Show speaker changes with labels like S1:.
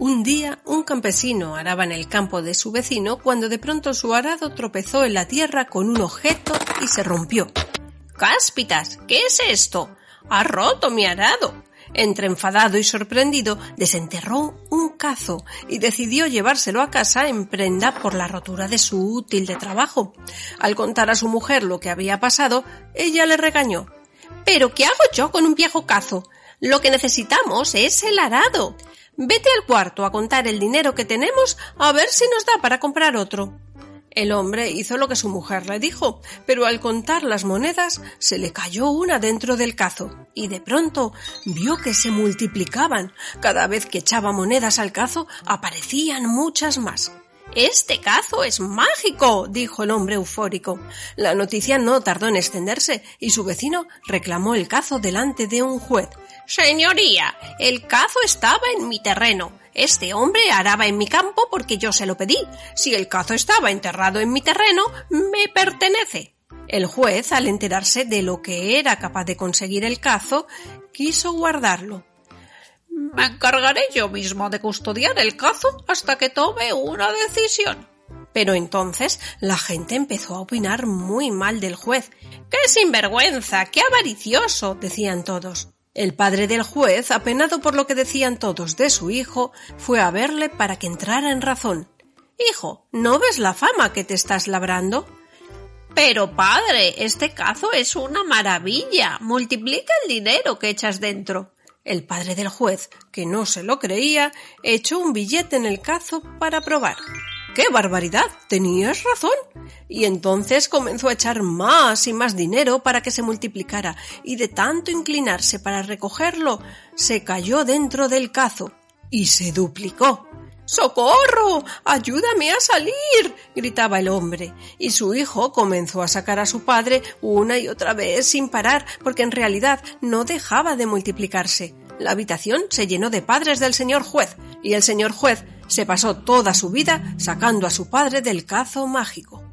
S1: Un día un campesino araba en el campo de su vecino cuando de pronto su arado tropezó en la tierra con un objeto y se rompió. ¡Cáspitas! ¿Qué es esto? ¡Ha roto mi arado! Entre enfadado y sorprendido, desenterró un cazo y decidió llevárselo a casa en prenda por la rotura de su útil de trabajo. Al contar a su mujer lo que había pasado, ella le regañó. ¿Pero qué hago yo con un viejo cazo? Lo que necesitamos es el arado. Vete al cuarto a contar el dinero que tenemos a ver si nos da para comprar otro. El hombre hizo lo que su mujer le dijo, pero al contar las monedas se le cayó una dentro del cazo y de pronto vio que se multiplicaban. Cada vez que echaba monedas al cazo aparecían muchas más. Este cazo es mágico, dijo el hombre eufórico. La noticia no tardó en extenderse y su vecino reclamó el cazo delante de un juez. Señoría, el cazo estaba en mi terreno. Este hombre araba en mi campo porque yo se lo pedí. Si el cazo estaba enterrado en mi terreno, me pertenece. El juez, al enterarse de lo que era capaz de conseguir el cazo, quiso guardarlo. Me encargaré yo mismo de custodiar el cazo hasta que tome una decisión. Pero entonces la gente empezó a opinar muy mal del juez. ¡Qué sinvergüenza! ¡Qué avaricioso! decían todos. El padre del juez, apenado por lo que decían todos de su hijo, fue a verle para que entrara en razón. Hijo, ¿no ves la fama que te estás labrando? Pero padre, este cazo es una maravilla. Multiplica el dinero que echas dentro. El padre del juez, que no se lo creía, echó un billete en el cazo para probar. ¡Qué barbaridad! Tenías razón. Y entonces comenzó a echar más y más dinero para que se multiplicara, y de tanto inclinarse para recogerlo, se cayó dentro del cazo y se duplicó. ¡Socorro! ¡Ayúdame a salir! gritaba el hombre, y su hijo comenzó a sacar a su padre una y otra vez sin parar, porque en realidad no dejaba de multiplicarse. La habitación se llenó de padres del señor juez, y el señor juez se pasó toda su vida sacando a su padre del cazo mágico.